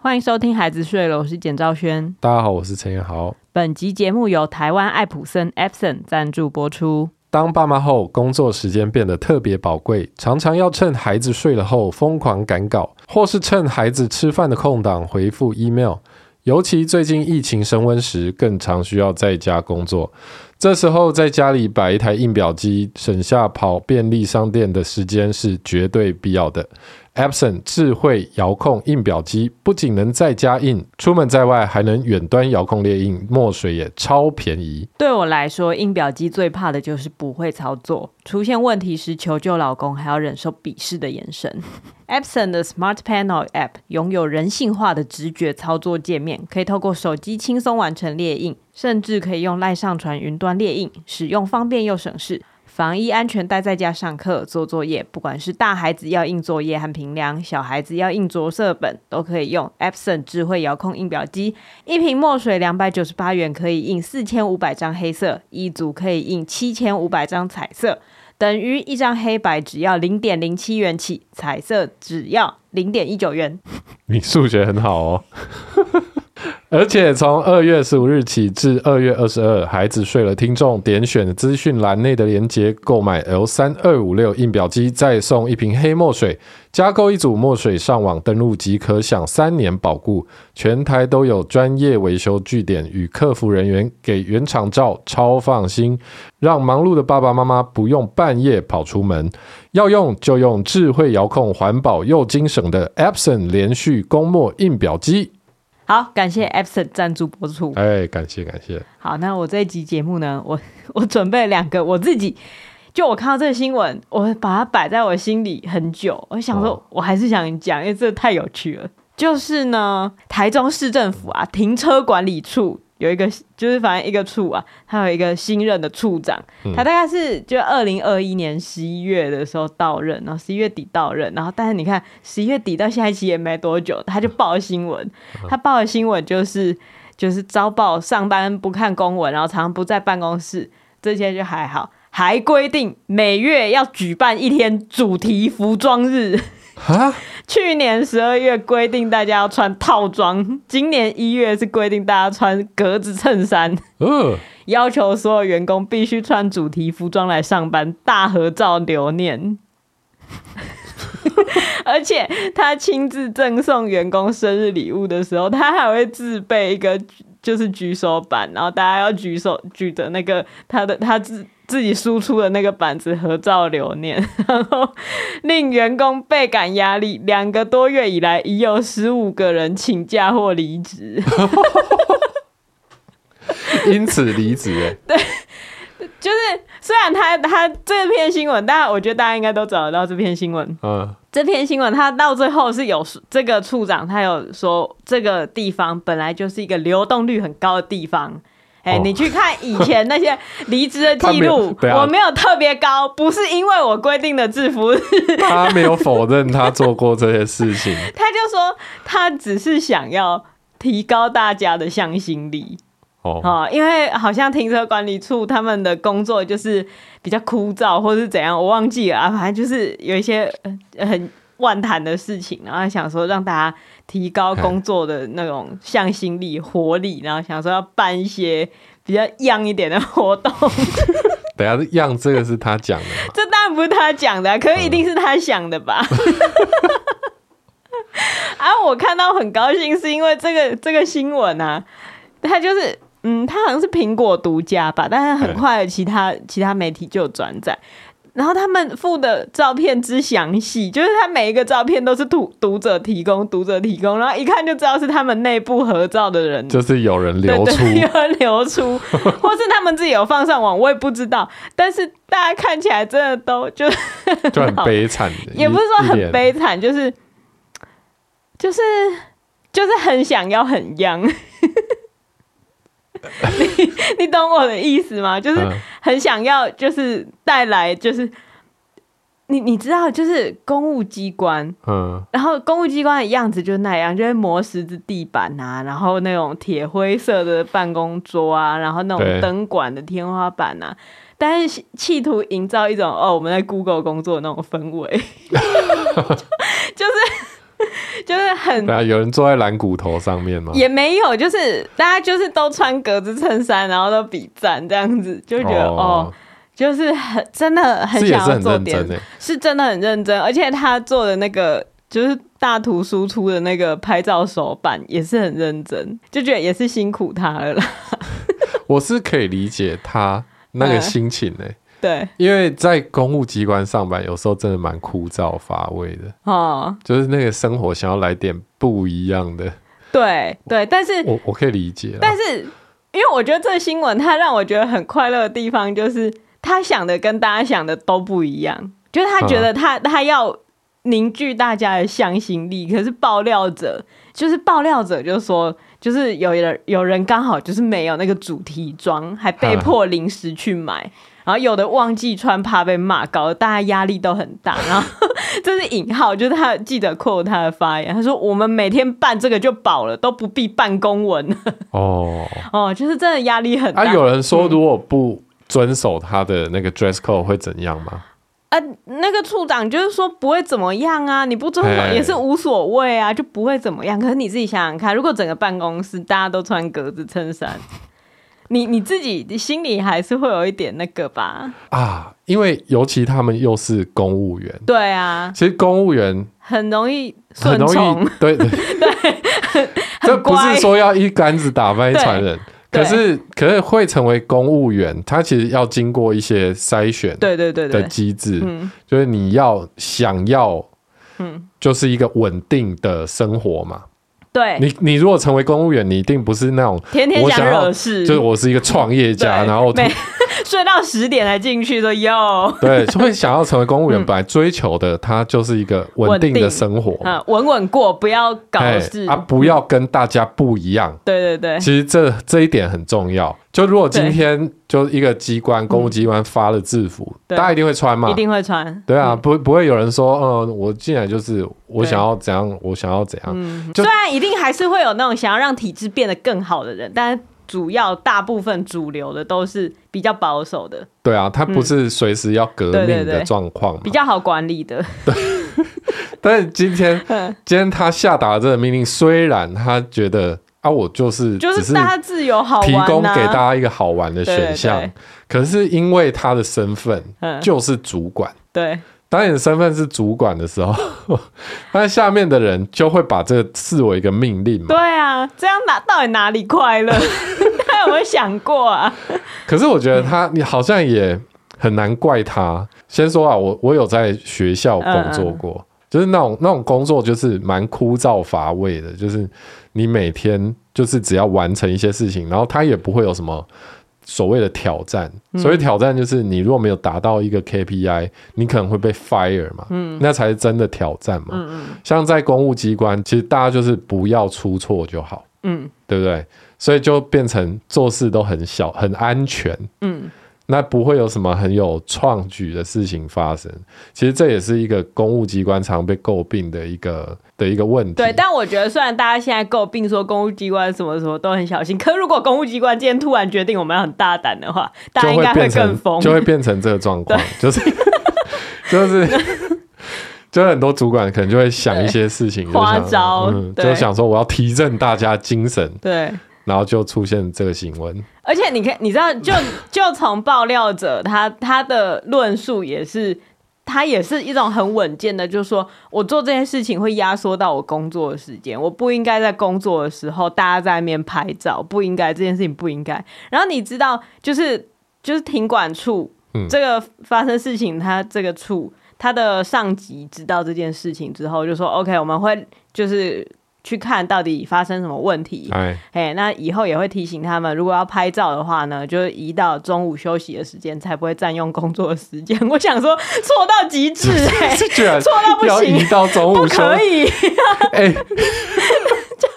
欢迎收听《孩子睡了》，我是简兆轩。大家好，我是陈彦豪。本集节目由台湾爱普森 Epson 赞助播出。当爸妈后，工作时间变得特别宝贵，常常要趁孩子睡了后疯狂赶稿，或是趁孩子吃饭的空档回复 email。尤其最近疫情升温时，更常需要在家工作。这时候在家里摆一台印表机，省下跑便利商店的时间是绝对必要的。Epson 智慧遥控印表机不仅能在家印，出门在外还能远端遥控列印，墨水也超便宜。对我来说，印表机最怕的就是不会操作，出现问题时求救老公还要忍受鄙视的眼神。Epson 的 Smart Panel App 拥有人性化的直觉操作界面，可以透过手机轻松完成列印，甚至可以用赖上传云端列印，使用方便又省事。防疫安全待在家上课做作业，不管是大孩子要印作业和评量，小孩子要印着色本，都可以用 Epson 智慧遥控印表机。一瓶墨水两百九十八元可以印四千五百张黑色，一组可以印七千五百张彩色，等于一张黑白只要零点零七元起，彩色只要零点一九元。你数学很好哦。而且从二月十五日起至二月二十二，孩子睡了，听众点选资讯栏内的链接购买 L 三二五六印表机，再送一瓶黑墨水，加购一组墨水，上网登录即可享三年保固。全台都有专业维修据点与客服人员给原厂照，超放心，让忙碌的爸爸妈妈不用半夜跑出门。要用就用智慧遥控、环保又精省的 Epson 连续供墨印表机。好，感谢 Epson 赞助播出。哎，感谢感谢。好，那我这一集节目呢，我我准备了两个，我自己就我看到这个新闻，我把它摆在我心里很久。我想说，我还是想讲，因为这太有趣了。就是呢，台中市政府啊，停车管理处。有一个就是反正一个处啊，他有一个新任的处长，嗯、他大概是就二零二一年十一月的时候到任，然后十一月底到任，然后但是你看十一月底到下一期也没多久，他就报了新闻，他报的新闻就是就是遭报上班不看公文，然后常常不在办公室，这些就还好，还规定每月要举办一天主题服装日。哈，去年十二月规定大家要穿套装，今年一月是规定大家穿格子衬衫。嗯，要求所有员工必须穿主题服装来上班，大合照留念。而且他亲自赠送员工生日礼物的时候，他还会自备一个就是举手板，然后大家要举手举的那个他的他自。自己输出的那个板子合照留念，然后令员工倍感压力。两个多月以来，已有十五个人请假或离职，因此离职。对，就是虽然他他这篇新闻，但我觉得大家应该都找得到这篇新闻。嗯，这篇新闻他到最后是有这个处长，他有说这个地方本来就是一个流动率很高的地方。哎、欸，你去看以前那些 离职的记录，我没有特别高，不是因为我规定的制服。他没有否认他做过这些事情，他就说他只是想要提高大家的向心力。哦，哦，因为好像停车管理处他们的工作就是比较枯燥，或是怎样，我忘记了啊，反正就是有一些很万谈的事情，然后想说让大家。提高工作的那种向心力、活力，然后想说要办一些比较 young 一点的活动。等下，young 这个是他讲的，这当然不是他讲的，可是一定是他想的吧？啊，我看到很高兴，是因为这个这个新闻啊，他就是嗯，他好像是苹果独家吧，但是很快其他其他媒体就转载。然后他们附的照片之详细，就是他每一个照片都是读读者提供，读者提供，然后一看就知道是他们内部合照的人，就是有人流出，对对，有人流出，或是他们自己有放上网，我也不知道。但是大家看起来真的都就 就很悲惨，也不是说很悲惨，就是就是就是很想要很 young。你你懂我的意思吗？就是很想要，就是带来，就是你你知道，就是公务机关，嗯，然后公务机关的样子就是那样，就是磨石子地板啊，然后那种铁灰色的办公桌啊，然后那种灯管的天花板啊，但是企图营造一种哦，我们在 Google 工作的那种氛围，就 是就是很对啊，有人坐在蓝骨头上面吗？也没有，就是大家就是都穿格子衬衫，然后都比赞这样子，就觉得哦，哦，就是很真的很想要做点，是，是真的很认真，而且他做的那个就是大图输出的那个拍照手板也是很认真，就觉得也是辛苦他了啦。我是可以理解他那个心情呢、欸。对，因为在公务机关上班，有时候真的蛮枯燥乏味的。哦，就是那个生活想要来点不一样的。对对，但是我我可以理解。但是，因为我觉得这个新闻它让我觉得很快乐的地方，就是他想的跟大家想的都不一样。就是他觉得他、嗯、他要凝聚大家的向心力，可是爆料者就是爆料者就说，就是有人有人刚好就是没有那个主题装，还被迫临时去买。嗯然后有的忘记穿，怕被骂，搞得大家压力都很大。然后 这是引号，就是他记者 quote 他的发言，他说：“我们每天办这个就饱了，都不必办公文。”哦 哦，就是真的压力很大。啊，有人说如果不遵守他的那个 dress code 会怎样吗？啊，那个处长就是说不会怎么样啊，你不遵守也是无所谓啊，就不会怎么样。可是你自己想想看，如果整个办公室大家都穿格子衬衫。你你自己心里还是会有一点那个吧？啊，因为尤其他们又是公务员，对啊，其实公务员很容易很容易，对对。对，这不是说要一竿子打翻一船人，可是可是会成为公务员，他其实要经过一些筛选，对对对的机制，就是你要想要，嗯，就是一个稳定的生活嘛。对你，你如果成为公务员，你一定不是那种天天想惹事，就是我是一个创业家，然后 睡到十点才进去的哟。对，会想要成为公务员，本来追求的他就是一个稳定的生活，啊，稳稳过，不要搞事啊，不要跟大家不一样。对对对，其实这这一点很重要。就如果今天就一个机关公务机关发了制服，大家一定会穿嘛？一定会穿。对啊，不不会有人说，嗯，我进来就是我想要怎样，我想要怎样。虽然一定还是会有那种想要让体制变得更好的人，但主要大部分主流的都是比较保守的。对啊，他不是随时要革命的状况，比较好管理的。对。但是今天 今天他下达这个命令，虽然他觉得。啊，我就是就是大家自由好玩，提供给大家一个好玩的选项。可是因为他的身份就是主管，对，当你的身份是主管的时候，那下面的人就会把这个视为一个命令嘛。对啊，这样哪到底哪里快乐？他有没有想过啊？可是我觉得他，你好像也很难怪他。先说啊，我我有在学校工作过。嗯嗯就是那种那种工作，就是蛮枯燥乏味的。就是你每天就是只要完成一些事情，然后它也不会有什么所谓的挑战。所谓挑战就是你如果没有达到一个 KPI，你可能会被 fire 嘛。嗯，那才是真的挑战嘛。嗯嗯。像在公务机关，其实大家就是不要出错就好。嗯，对不对？所以就变成做事都很小，很安全。嗯。那不会有什么很有创举的事情发生，其实这也是一个公务机关常被诟病的一个的一个问题。对，但我觉得虽然大家现在诟病说公务机关什么什么都很小心，可如果公务机关今天突然决定我们要很大胆的话，大家应该会更疯，就会变成这个状况，就是就是就很多主管可能就会想一些事情，花招，嗯，就想说我要提振大家精神，对。然后就出现这个新闻，而且你看，你知道，就 就从爆料者他他的论述也是，他也是一种很稳健的，就是说我做这件事情会压缩到我工作的时间，我不应该在工作的时候大家在那边拍照，不应该这件事情不应该。然后你知道，就是就是停管处、嗯、这个发生事情，他这个处他的上级知道这件事情之后，就说 OK，我们会就是。去看到底发生什么问题，哎，那以后也会提醒他们，如果要拍照的话呢，就移到中午休息的时间，才不会占用工作的时间。我想说，错到极致，哎，错到不行，移到中午不可以，哎，就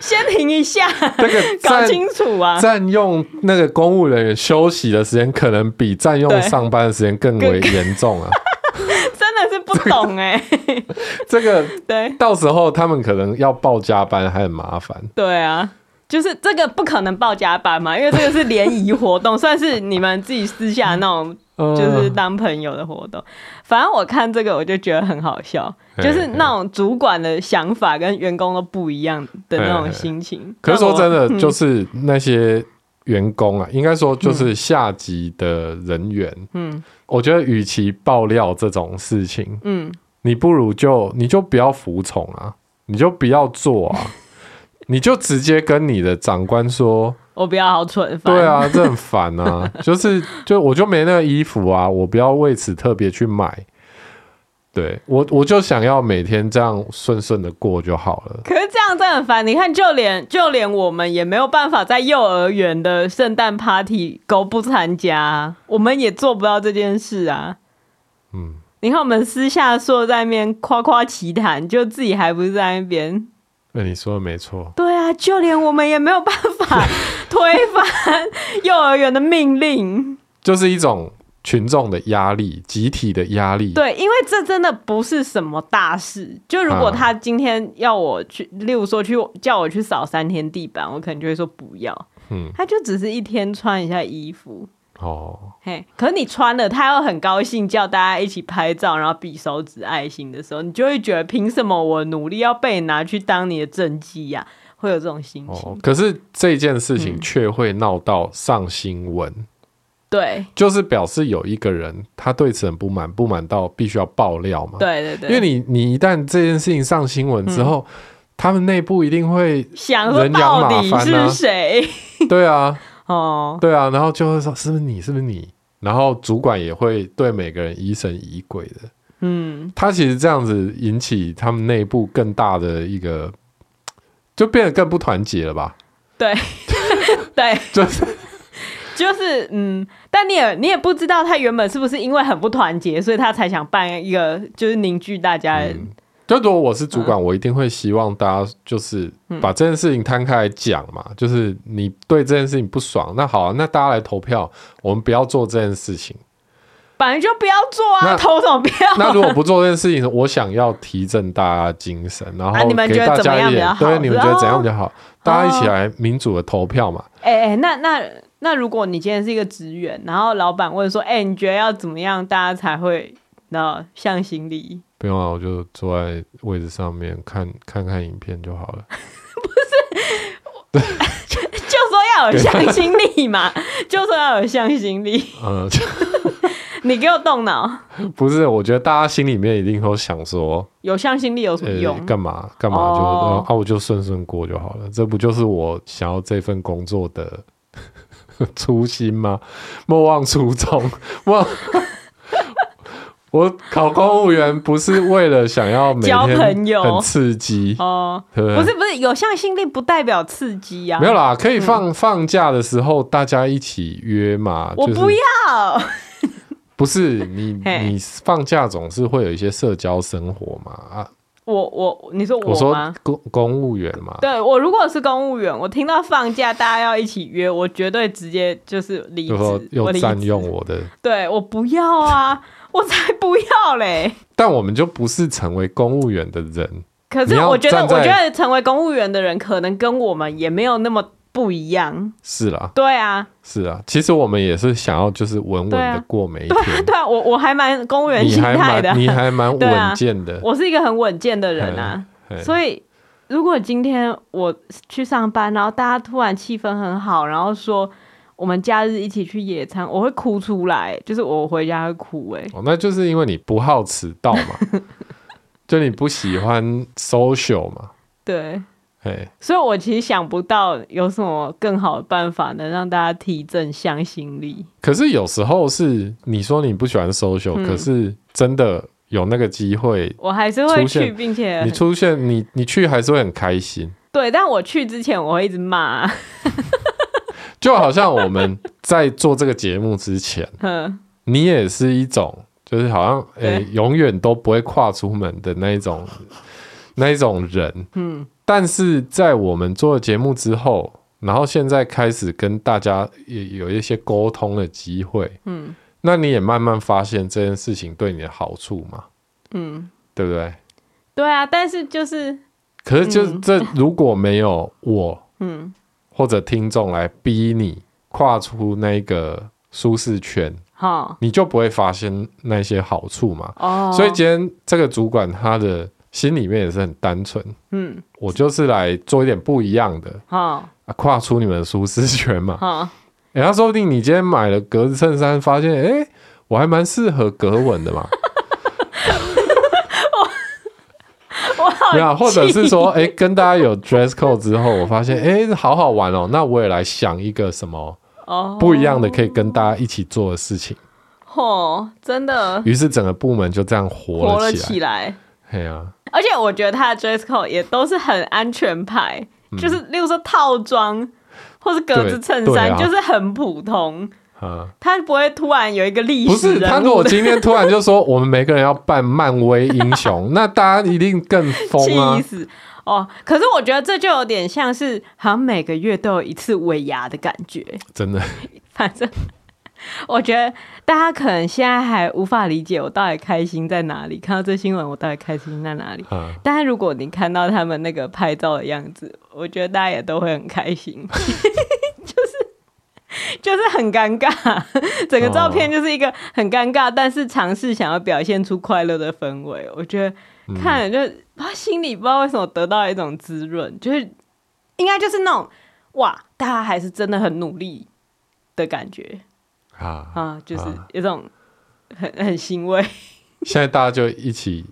先停一下，这个搞清楚啊，占用那个公务人员休息的时间，可能比占用上班的时间更为严重啊。懂哎、欸，这个对，到时候他们可能要报加班还很麻烦。对啊，就是这个不可能报加班嘛，因为这个是联谊活动，算是你们自己私下那种就是当朋友的活动。反正我看这个我就觉得很好笑，就是那种主管的想法跟员工都不一样的那种心情。可是说真的，就是那些员工啊，应该说就是下级的人员。嗯，我觉得与其爆料这种事情，嗯，你不如就你就不要服从啊，你就不要做啊。你就直接跟你的长官说，我不要好蠢。对啊，这很烦啊。就是，就我就没那个衣服啊，我不要为此特别去买。对我，我就想要每天这样顺顺的过就好了。可是这样真的很烦。你看，就连就连我们也没有办法在幼儿园的圣诞 party 都不参加，我们也做不到这件事啊。嗯，你看我们私下坐在那边夸夸其谈，就自己还不是在那边。那你说的没错，对啊，就连我们也没有办法 推翻 幼儿园的命令，就是一种群众的压力，集体的压力。对，因为这真的不是什么大事。就如果他今天要我去，啊、例如说去叫我去扫三天地板，我可能就会说不要。嗯，他就只是一天穿一下衣服。哦，嘿，可是你穿了，他又很高兴，叫大家一起拍照，然后比手指爱心的时候，你就会觉得，凭什么我努力要被你拿去当你的政绩呀？会有这种心情。哦，可是这件事情却会闹到上新闻，嗯，对，就是表示有一个人他对此很不满，不满到必须要爆料嘛。对对对，因为你你一旦这件事情上新闻之后，嗯，他们内部一定会想说到底是谁？对啊。哦，对啊，然后就会说是不是你，是不是你？然后主管也会对每个人疑神疑鬼的。嗯，他其实这样子引起他们内部更大的一个，就变得更不团结了吧？对，对，就是就是嗯，但你也你也不知道他原本是不是因为很不团结，所以他才想办一个就是凝聚大家。嗯就如果我是主管，我一定会希望大家就是把这件事情摊开来讲嘛。就是你对这件事情不爽，那好啊，那大家来投票，我们不要做这件事情。本来就不要做啊，投什么票？那如果不做这件事情，我想要提振大家精神，然后给大家一点，对，你们觉得怎样比较好？大家一起来民主的投票嘛。哎哎，那那那如果你今天是一个职员，然后老板问说，哎，你觉得要怎么样，大家才会那向心力？不用啊，我就坐在位置上面看看看影片就好了。不是，就就说要有向心力嘛，就说要有向心力。嗯，你给我动脑。不是，我觉得大家心里面一定都想说，有向心力有什么用？干嘛干嘛就、哦、啊，我就顺顺过就好了。这不就是我想要这份工作的 初心吗？莫忘初衷，忘。我考公务员不是为了想要每天很刺激哦，不是不是，有向心力不代表刺激啊。没有啦，可以放、嗯、放假的时候大家一起约嘛。我不要，不是你 你放假总是会有一些社交生活嘛啊。我我你说我说公公务员嘛。对，我如果是公务员，我听到放假大家要一起约，我绝对直接就是离职，又占用我的。对，我不要啊。我才不要嘞！但我们就不是成为公务员的人。可是我觉得，我觉得成为公务员的人可能跟我们也没有那么不一样。是啦，对啊，是啊。其实我们也是想要就是稳稳的过每一天。对啊，对啊，我我还蛮公务员心态的，你还蛮 稳健的。我是一个很稳健的人啊，所以如果今天我去上班，然后大家突然气氛很好，然后说。我们假日一起去野餐，我会哭出来，就是我回家会哭哎、欸。哦，那就是因为你不好迟到嘛，就你不喜欢 social 嘛。对，嘿所以我其实想不到有什么更好的办法能让大家提振向心力。可是有时候是你说你不喜欢 social，、嗯、可是真的有那个机会，我还是会去，并且你出现，你你去还是会很开心。对，但我去之前我会一直骂。就好像我们在做这个节目之前，你也是一种，就是好像诶、欸，永远都不会跨出门的那一种，那一种人。嗯，但是在我们做了节目之后，然后现在开始跟大家也有一些沟通的机会。嗯，那你也慢慢发现这件事情对你的好处嘛？嗯，对不对？对啊，但是就是，可是就这如果没有我，嗯。或者听众来逼你跨出那个舒适圈，好，你就不会发现那些好处嘛。哦，所以今天这个主管他的心里面也是很单纯，嗯，我就是来做一点不一样的，哈，啊，跨出你们的舒适圈嘛。哈，哎，他说不定你今天买了格子衬衫，发现哎，我还蛮适合格纹的嘛。对啊，或者是说，哎、欸，跟大家有 dress code 之后，我发现，哎、欸，好好玩哦，那我也来想一个什么不一样的，可以跟大家一起做的事情。哦，真的。于是整个部门就这样活了起来。对啊。而且我觉得他的 dress code 也都是很安全牌，嗯、就是例如说套装或是格子衬衫，啊、就是很普通。啊，他不会突然有一个历史，不是他如果今天突然就说我们每个人要扮漫威英雄，那大家一定更疯啊！死哦！可是我觉得这就有点像是好像每个月都有一次尾牙的感觉，真的。反正 我觉得大家可能现在还无法理解我到底开心在哪里，看到这新闻我到底开心在哪里。啊、但是如果你看到他们那个拍照的样子，我觉得大家也都会很开心。就是就是很尴尬，整个照片就是一个很尴尬，哦、但是尝试想要表现出快乐的氛围。我觉得看了就他心里不知道为什么得到一种滋润，就是应该就是那种哇，大家还是真的很努力的感觉啊啊，就是有种很很欣慰。现在大家就一起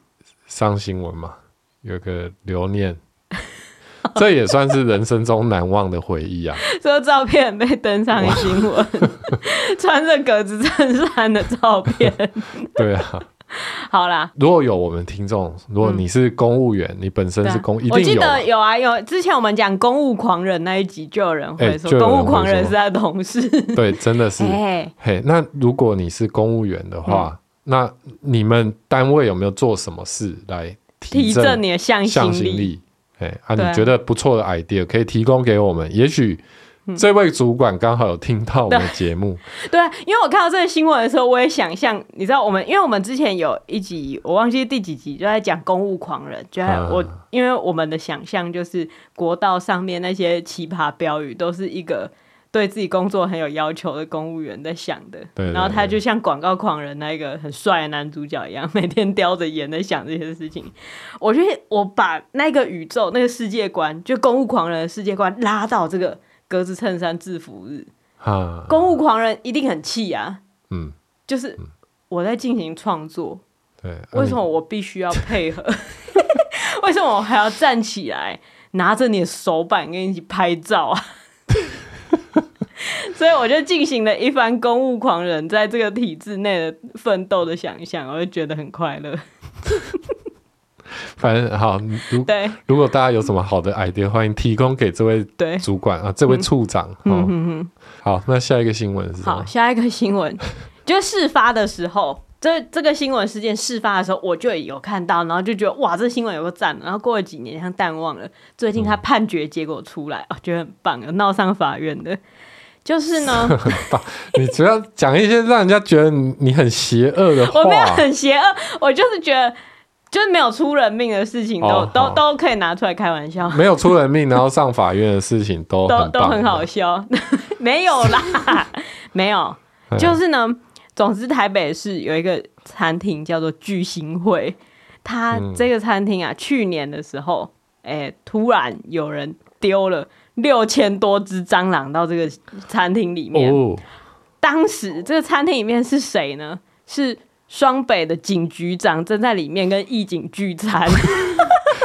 上新闻嘛，有个留念。这也算是人生中难忘的回忆啊！这个照片被登上新闻，穿着格子衬衫的照片。对啊，好啦，如果有我们听众，如果你是公务员，嗯、你本身是公，一定有。我记得有啊，有之前我们讲公务狂人那一集，就有人会说，公务狂人是他的同事。对，真的是。嘿，嘿，那如果你是公务员的话，嗯、那你们单位有没有做什么事来提振你的向心力？哎啊，你觉得不错的 idea 可以提供给我们？也许这位主管刚好有听到我们的节目。对，因为我看到这个新闻的时候，我也想象，你知道，我们因为我们之前有一集，我忘记第几集，就在讲公务狂人，就在我，啊、因为我们的想象就是国道上面那些奇葩标语都是一个。对自己工作很有要求的公务员在想的，对对对，然后他就像广告狂人那个很帅的男主角一样，每天叼着烟在想这些事情。我觉得我把那个宇宙、那个世界观，就公务狂人的世界观拉到这个格子衬衫制服日，啊、公务狂人一定很气啊。嗯，就是我在进行创作，对，为什么我必须要配合？为什么我还要站起来拿着你的手板跟你一起拍照啊？所以我就进行了一番公务狂人在这个体制内的奋斗的想象，我就觉得很快乐。反正好，如对如果大家有什么好的 idea，欢迎提供给这位主管啊，这位处长。嗯哦、嗯好，那下一个新闻是什么？好，下一个新闻 就事发的时候，这这个新闻事件事发的时候，我就有看到，然后就觉得哇，这新闻有个赞。然后过了几年，像淡忘了。最近他判决结果出来，嗯、哦，觉得很棒，有闹上法院的。就是呢，很 棒。你主要讲一些让人家觉得你很邪恶的话。我没有很邪恶，我就是觉得，就是没有出人命的事情都、哦、都都可以拿出来开玩笑。没有出人命，然后上法院的事情都都都很好笑。没有啦，没有。就是呢，总之台北市有一个餐厅叫做聚星会，它这个餐厅啊，嗯、去年的时候，哎、欸，突然有人丢了。六千多只蟑螂到这个餐厅里面。哦、当时这个餐厅里面是谁呢？是双北的警局长正在里面跟义警聚餐。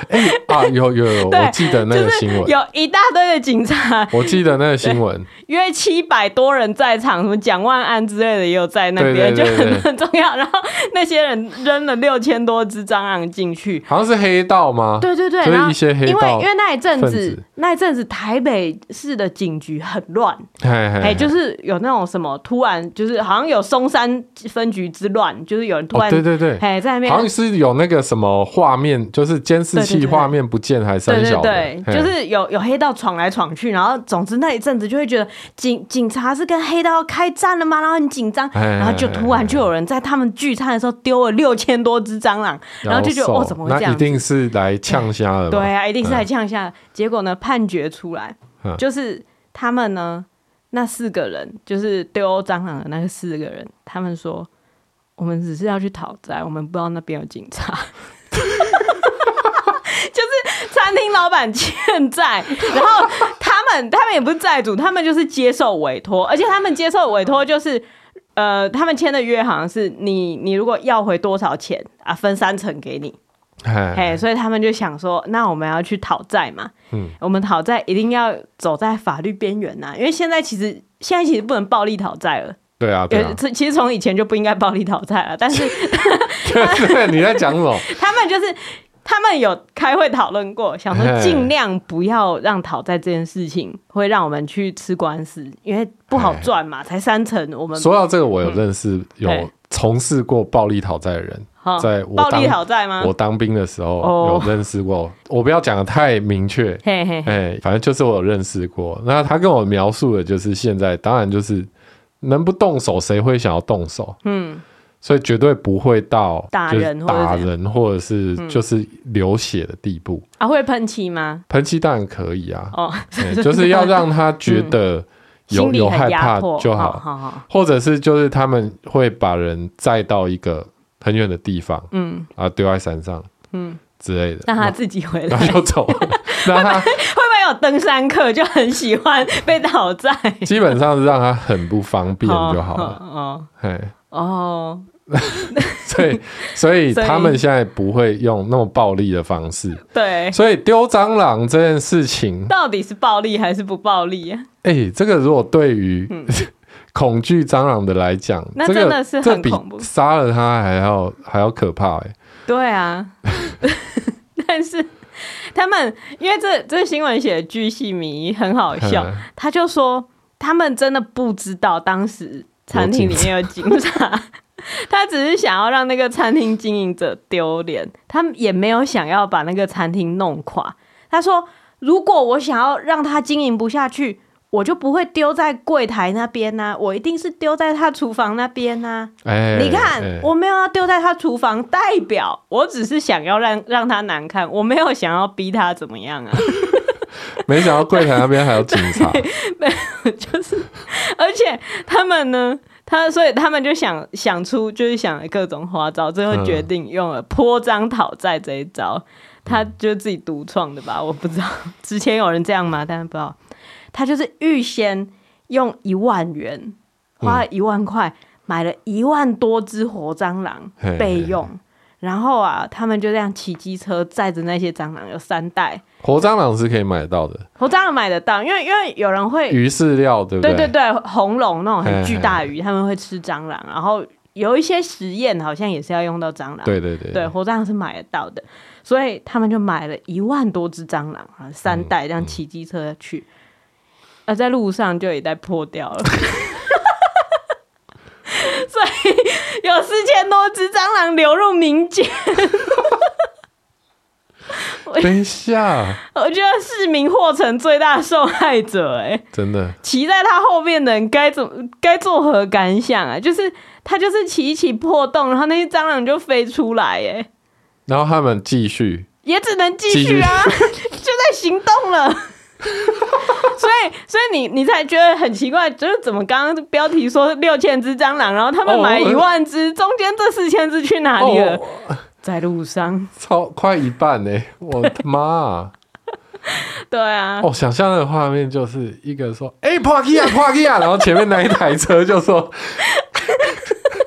哎、欸、啊，有有有，我记得那个新闻，有一大堆的警察。我记得那个新闻，约七百多人在场，什么蒋万安之类的也有在那边，就很很重要。然后那些人扔了六千多只蟑螂进去，好像是黑道吗？对对对，所以一些黑道，因为因为那一阵子那一阵子台北市的警局很乱，哎，就是有那种什么突然就是好像有松山分局之乱，就是有人突然、哦、对对对，哎在那边，好像是有那个什么画面，就是监视器。画面不见还是三小的，对对对，就是有有黑道闯来闯去，然后总之那一阵子就会觉得警警察是跟黑道要开战了吗？然后很紧张，然后就突然就有人在他们聚餐的时候丢了六千多只蟑螂，然后就觉得哦，怎么会这样？那一定是来呛虾了，对啊，一定是来呛虾。结果呢，判决出来就是他们呢那四个人就是丢蟑螂的那个四个人，他们说我们只是要去讨债，我们不知道那边有警察。就是餐厅老板欠债，然后他们他们也不是债主，他们就是接受委托，而且他们接受委托就是呃，他们签的约好像是你你如果要回多少钱啊，分三成给你。哎，所以他们就想说，那我们要去讨债嘛。嗯，我们讨债一定要走在法律边缘呐，因为现在其实现在其实不能暴力讨债了。对啊，对啊，其实从以前就不应该暴力讨债了。但是，对，对，你在讲什么？他们就是他们有开会讨论过，想说尽量不要让讨债这件事情会让我们去吃官司，因为不好赚嘛，才三成。我们说到这个，我有认识有从事过暴力讨债的人。在我当暴力讨债吗？我当兵的时候有认识过，oh. 我不要讲的太明确，哎、hey, hey. 欸，反正就是我有认识过。那他跟我描述的就是现在，当然就是能不动手谁会想要动手？嗯，所以绝对不会到打人、打人或者是就是流血的地步。啊，会喷漆吗？喷漆当然可以啊，哦、oh. 就是要让他觉得有、嗯、有害怕就好，好，好，好，或者是就是他们会把人载到一个。很远的地方，嗯，啊，丢在山上，嗯之类的，让他自己回来，然后就走。让他会不会有登山客就很喜欢被讨债？基本上是让他很不方便就好了。哦，嘿，哦，所以所以他们现在不会用那么暴力的方式。对，所以丢蟑螂这件事情到底是暴力还是不暴力啊？哎、欸，这个如果对于、嗯 恐惧蟑螂的来讲，那真的是很恐怖，杀、这个、了它还要还要可怕哎、欸。对啊，但是他们因为这这新闻写的巨细靡遗，很好笑。他就说他们真的不知道当时餐厅里面有警察，他只是想要让那个餐厅经营者丢脸，他也没有想要把那个餐厅弄垮。他说，如果我想要让他经营不下去。我就不会丢在柜台那边呐、啊，我一定是丢在他厨房那边呐、啊。哎、欸，你看，欸、我没有要丢在他厨房，代表我只是想要让让他难看，我没有想要逼他怎么样啊。没想到柜台那边还有警察，没有，就是，而且他们呢，他所以他们就想想出，就是想了各种花招，最后决定用了泼脏讨债这一招，嗯、他就自己独创的吧？我不知道之前有人这样吗？但是不知道。他就是预先用一万元，花了一万块、嗯，买了一万多只活蟑螂备用嘿嘿嘿。然后啊，他们就这样骑机车载着那些蟑螂，有三袋。活蟑螂是可以买得到的，活蟑螂买得到，因为因为有人会鱼饲料，对不对？对对对，红龙那种很巨大的鱼嘿嘿，他们会吃蟑螂。然后有一些实验好像也是要用到蟑螂，对对对，对活蟑螂是买得到的，所以他们就买了一万多只蟑螂啊，三袋这样骑机车去。嗯嗯而在路上就一袋破掉了，所以有四千多只蟑螂流入民间。等一下，我觉得市民或成最大受害者，哎，真的。骑在他后面的人该怎该作何感想啊？就是他就是骑一骑破洞，然后那些蟑螂就飞出来，哎，然后他们继续，也只能继续啊，就在行动了。所以，所以你你才觉得很奇怪，就是怎么刚刚标题说六千只蟑螂，然后他们买一万只，中间这四千只去哪里了？哦？在路上，超快一半呢！我的妈啊！对啊，哦，想象的画面就是一个说：“哎、欸，破机啊，破机啊！”然后前面那一台车就说：“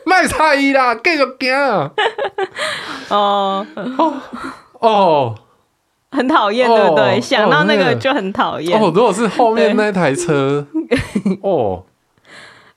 卖菜啦，继续行。”哦哦哦。很讨厌，对不对？哦、想到那个就很讨厌。哦，如果是后面那台车，哦，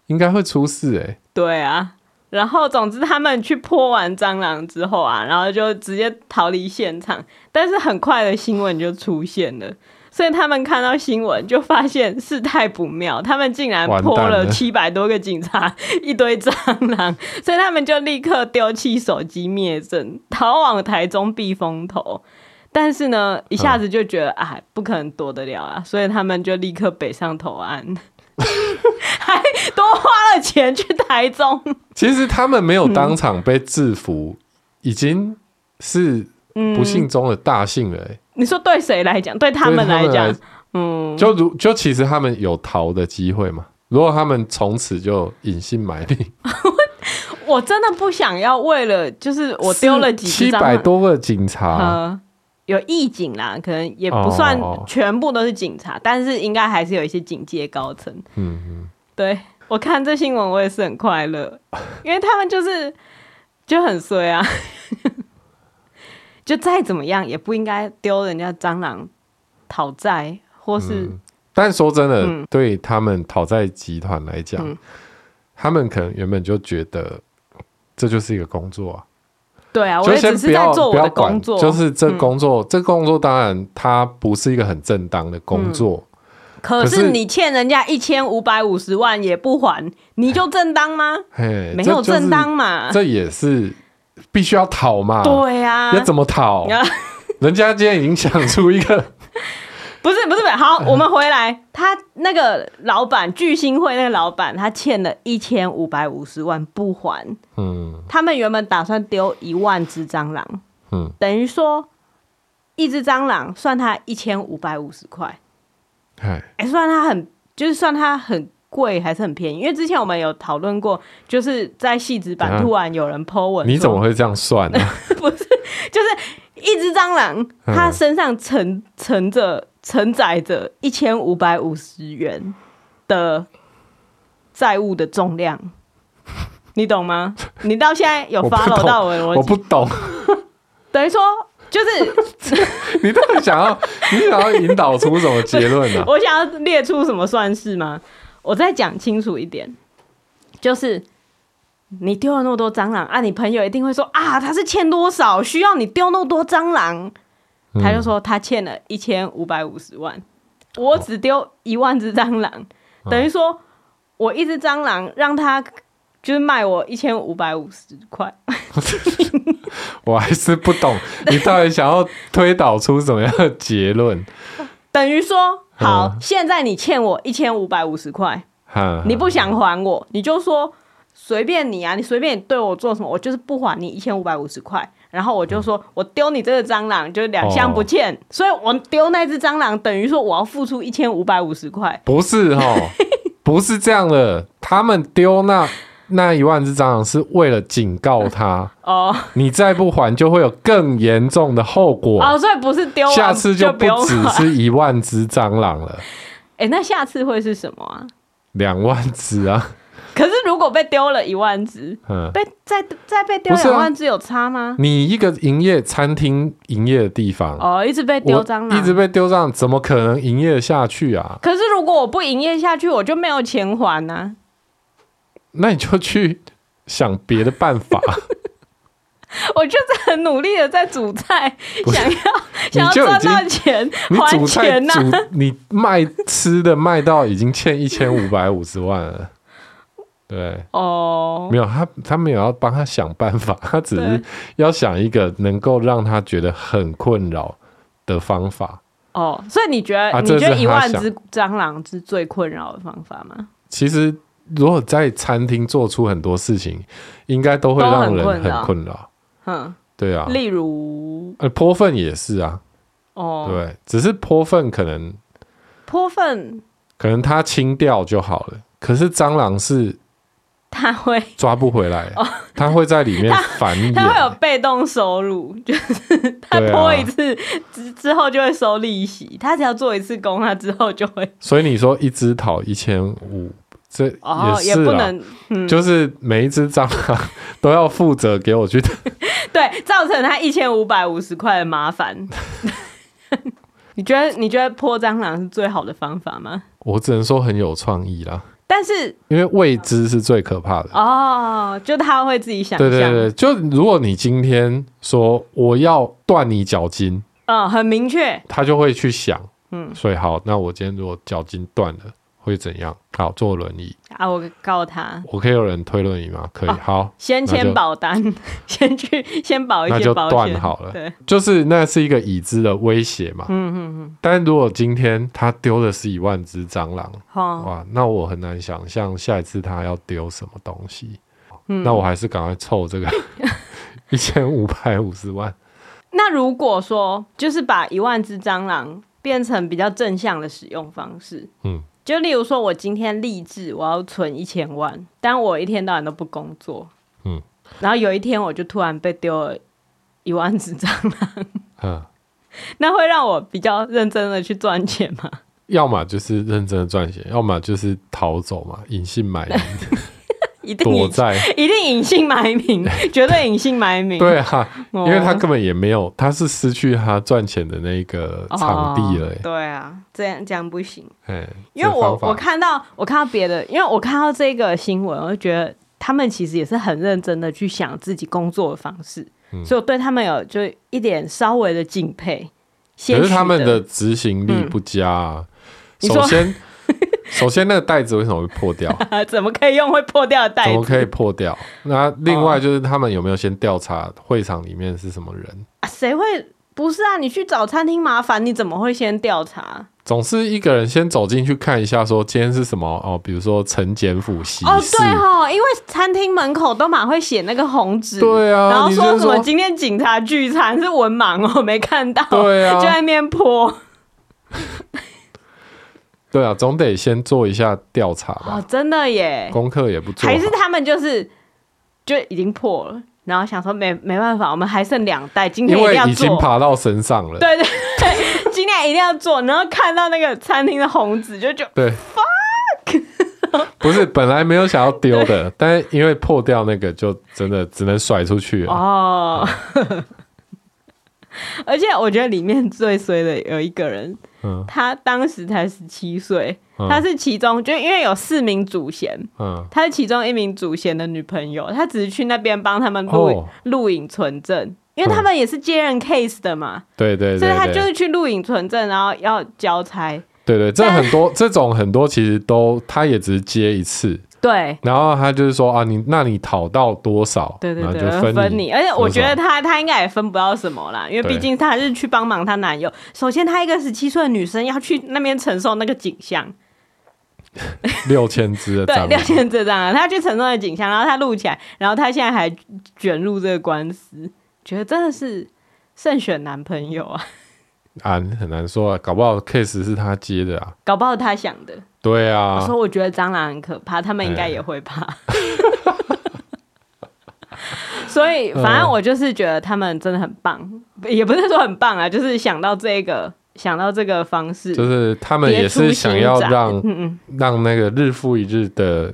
应该会出事哎。对啊，然后总之他们去泼完蟑螂之后啊，然后就直接逃离现场。但是很快的新闻就出现了，所以他们看到新闻就发现事态不妙，他们竟然泼了七百多个警察 一堆蟑螂，所以他们就立刻丢弃手机灭证，逃往台中避风头。但是呢，一下子就觉得哎，不可能躲得了啊，所以他们就立刻北上投案，还多花了钱去台中。其实他们没有当场被制服，嗯、已经是不幸中的大幸了。你说对谁来讲？对他们来讲，嗯，就如就其实他们有逃的机会嘛？如果他们从此就隐姓埋名，我真的不想要为了就是我丢了几七百多个警察。呃有义警啦，可能也不算全部都是警察，哦、但是应该还是有一些警界高层。嗯嗯，对，我看这新闻，我也是很快乐，因为他们就是就很衰啊，就再怎么样也不应该丢人家蟑螂讨债，或是、嗯。但说真的，嗯、对他们讨债集团来讲，嗯、他们可能原本就觉得这就是一个工作啊。对啊，我也只是在做我的工作。就是这工作，嗯、这工作当然它不是一个很正当的工作。嗯、可是你欠人家一千五百五十万也不还，你就正当吗？嘿，没有正当嘛。这也是必须要讨嘛。对呀、啊，要怎么讨？人家今天已经想出一个。不是不是不是，好，我们回来。他那个老板聚星会那个老板，他欠了一千五百五十万不还。嗯，他们原本打算丢一万只蟑螂。嗯，等于说一只蟑螂算他一千五百五十块。哎嘿，算他很就是算他很贵还是很便宜？因为之前我们有讨论过，就是在戏子版突然有人 po 文，你怎么会这样算呢？不是，就是一只蟑螂，它身上承承着。承载着一千五百五十元的债务的重量，你懂吗？你到现在有 follow 到我的逻辑？我不懂。等于说，就是 你到底想要，你想要引导出什么结论呢？我想要列出什么算式吗？我再讲清楚一点，就是你丢了那么多蟑螂啊，你朋友一定会说啊，他是欠多少，需要你丢那么多蟑螂。他就说他欠了一千五百五十万，我只丢一万只蟑螂，哦、等于说我一只蟑螂让他就是卖我一千五百五十块。我还是不懂你到底想要推导出什么样的结论？等于说，好，嗯、现在你欠我一千五百五十块，嗯、你不想还我，你就说随便你啊，你随便你对我做什么，我就是不还你一千五百五十块。然后我就说，我丢你这个蟑螂就两箱不欠，哦、所以我丢那只蟑螂等于说我要付出一千五百五十块。不是哈，不是这样的。他们丢那那一万只蟑螂是为了警告他 哦，你再不还就会有更严重的后果哦，所以不是丢，下次就不只是一万只蟑螂了。哎，那下次会是什么啊？两万只啊。可是如果被丢了一万只，嗯、被再再被丢两万只有差吗？啊、你一个营业餐厅营业的地方哦，一直被丢蟑螂，一直被丢蟑螂，怎么可能营业下去啊？可是如果我不营业下去，我就没有钱还呢、啊。那你就去想别的办法。我就是很努力的在煮菜，想要想要赚到钱你还钱呢、啊。你卖吃的卖到已经欠一千五百五十万了。对哦，oh, 没有他，他没有要帮他想办法，他只是要想一个能够让他觉得很困扰的方法。哦，oh, 所以你觉得、啊、你觉得一万只蟑螂是最困扰的方法吗？其实，如果在餐厅做出很多事情，应该都会让人很困扰。嗯，对啊，例如，呃，泼粪也是啊。哦，oh, 对，只是泼粪可能泼粪可能它清掉就好了，可是蟑螂是。他会抓不回来，哦、他会在里面繁衍，他会有被动收入，就是他拖一次之之后就会收利息，他只要做一次工，他之后就会。所以你说一只讨一千五，这也是、哦、也不能，嗯、就是每一只蟑螂都要负责给我去 对，造成他一千五百五十块的麻烦。你觉得你觉得泼蟑螂是最好的方法吗？我只能说很有创意啦。但是，因为未知是最可怕的哦，就他会自己想象。对对对，就如果你今天说我要断你脚筋，嗯，很明确，他就会去想，嗯，所以好，那我今天如果脚筋断了。会怎样？好，坐轮椅啊！我告他，我可以有人推轮椅吗？可以。好，先签保单，先去先保一些保险，那就断好了。对，就是那是一个已知的威胁嘛。嗯嗯嗯。但如果今天他丢的是一万只蟑螂，哇，那我很难想象下一次他要丢什么东西。那我还是赶快凑这个 一千五百五十万。那如果说就是把一万只蟑螂变成比较正向的使用方式，嗯。就例如说，我今天立志我要存一千万，但我一天到晚都不工作，嗯，然后有一天我就突然被丢了一万只蟑螂，嗯，那会让我比较认真的去赚钱吗？要么就是认真的赚钱，要么就是逃走嘛，隐姓埋名。一定躲在，一定隐姓埋名，绝对隐姓埋名。对啊，因为他根本也没有，他是失去他赚钱的那个场地了。对啊，这样这样不行。哎，因为我我看到我看到别的，因为我看到这个新闻，我就觉得他们其实也是很认真的去想自己工作的方式，所以我对他们有就一点稍微的敬佩。可是他们的执行力不佳。首先。首先，那个袋子为什么会破掉？怎么可以用会破掉的袋子？怎么可以破掉？那另外就是他们有没有先调查会场里面是什么人？啊，谁会？不是啊，你去找餐厅麻烦，你怎么会先调查？总是一个人先走进去看一下，说今天是什么哦？比如说陈检府喜哦，对哦，因为餐厅门口都蛮会写那个红纸，对啊，然后说什么今天警察聚餐是文盲哦，没看到，对啊，就在那边泼。对啊，总得先做一下调查吧。哦，真的耶，功课也不做，还是他们就是就已经破了，然后想说没没办法，我们还剩两袋，今天一定要做，已经爬到身上了。对 对对，今天一定要做，然后看到那个餐厅的红纸就就对，fuck，不是本来没有想要丢的，但是因为破掉那个，就真的只能甩出去了。哦，而且我觉得里面最衰的有一个人。嗯、他当时才十七岁，嗯、他是其中就因为有四名祖先，嗯，他是其中一名祖先的女朋友，他只是去那边帮他们录录影存证，因为他们也是接任 case 的嘛，对对，对，所以他就是去录影存证，然后要交差，对，对对，这很多这种很多其实都他也只是接一次。对，然后他就是说啊，你那你讨到多少？对对对，就分你，分你。而且我觉得他他应该也分不到什么啦，因为毕竟他还是去帮忙他男友。首先，他一个十七岁的女生要去那边承受那个景象，六千只的，对，六千只蟑螂，他要去承受那个景象，然后他录起来，然后他现在还卷入这个官司，觉得真的是慎选男朋友啊。啊，很难说啊，搞不好 case 是他接的啊，搞不好他想的。对啊，我说我觉得蟑螂很可怕，他们应该也会怕。欸、所以反正我就是觉得他们真的很棒，嗯、也不是说很棒啊，就是想到这个，想到这个方式，就是他们也是想要让让那个日复一日的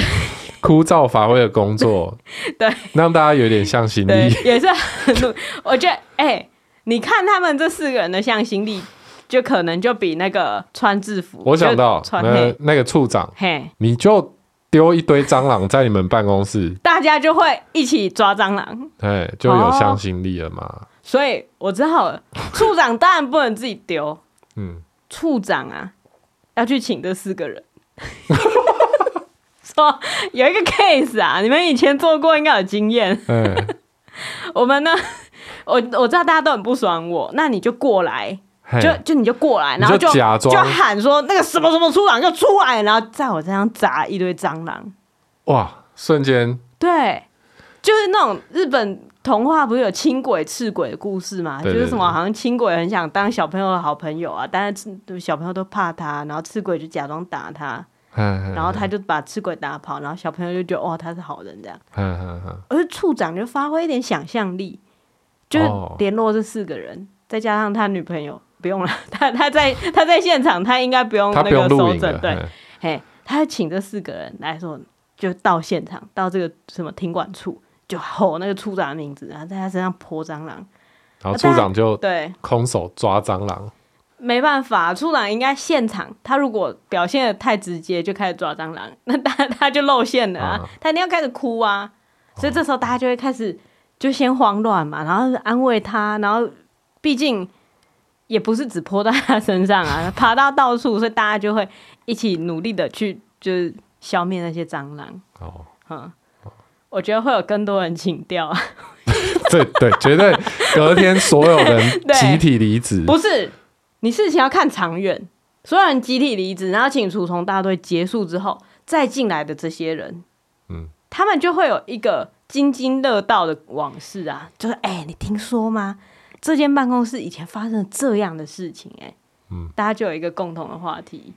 枯燥乏味的工作，对，让大家有点向心力，也是很。我觉得，哎、欸。你看他们这四个人的向心力，就可能就比那个穿制服。我想到那个、那个处长，嘿，你就丢一堆蟑螂在你们办公室，大家就会一起抓蟑螂，对，就有向心力了嘛。哦、所以我知道了，处长当然不能自己丢，嗯，处长啊，要去请这四个人，说有一个 case 啊，你们以前做过，应该有经验。嗯，我们呢？我我知道大家都很不爽我，那你就过来，就就你就过来，然后就就，假装就喊说那个什么什么处长就出来，然后在我身上砸一堆蟑螂，哇！瞬间对，就是那种日本童话不是有轻轨赤鬼的故事嘛？就是什么好像轻轨很想当小朋友的好朋友啊，但是小朋友都怕他，然后赤鬼就假装打他，然后他就把赤鬼打跑，然后小朋友就觉得哇他是好人这样，而处长就发挥一点想象力。就是联络这四个人，哦、再加上他女朋友，不用了。他他在他在现场，他应该不用那个收证。对，嘿，他请这四个人来说，就到现场，到这个什么停管处，就吼那个处长的名字，然后在他身上泼蟑螂。然后处长就对空手抓蟑螂。没办法，处长应该现场，他如果表现的太直接，就开始抓蟑螂，那他他就露馅了啊，啊他一定要开始哭啊。所以这时候大家就会开始。就先慌乱嘛，然后安慰他，然后毕竟也不是只泼在他身上啊，爬到到处，所以大家就会一起努力的去，就是消灭那些蟑螂。哦，嗯，我觉得会有更多人请调。对对，绝对隔天所有人 集体离职。不是，你事情要看长远，所有人集体离职，然后请除虫大队结束之后再进来的这些人，嗯，他们就会有一个。津津乐道的往事啊，就是哎、欸，你听说吗？这间办公室以前发生了这样的事情、欸，哎，嗯，大家就有一个共同的话题，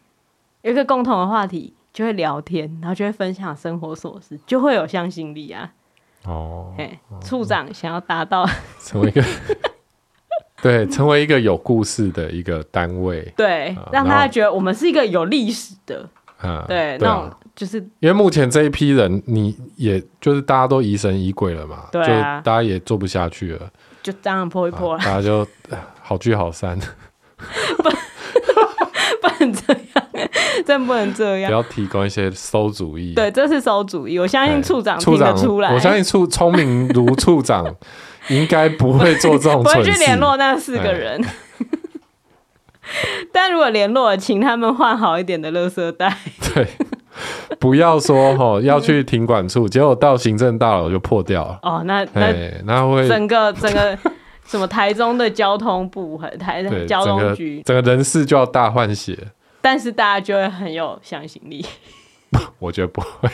有一个共同的话题，就会聊天，然后就会分享生活琐事，就会有向心力啊。哦，哎，处长想要达到 成为一个 对，成为一个有故事的一个单位，对，让大家觉得我们是一个有历史的，嗯，对，那种就是因为目前这一批人，你也就是大家都疑神疑鬼了嘛，对啊，就大家也做不下去了，就这样破一破，大家就好聚好散。不，不能这样，真不能这样。不要提供一些馊主意。对，这是馊主意。我相信处长听得出来。我相信处聪明如处长，应该不会做这种蠢事。我会去联络那四个人。但如果联络了，请他们换好一点的垃圾袋。对，不要说齁要去停管处，结果到行政大楼就破掉了。哦，那那那会整个整个。什么台中的交通部和台交通局，整个人事就要大换血，但是大家就会很有向心力。我觉得不会。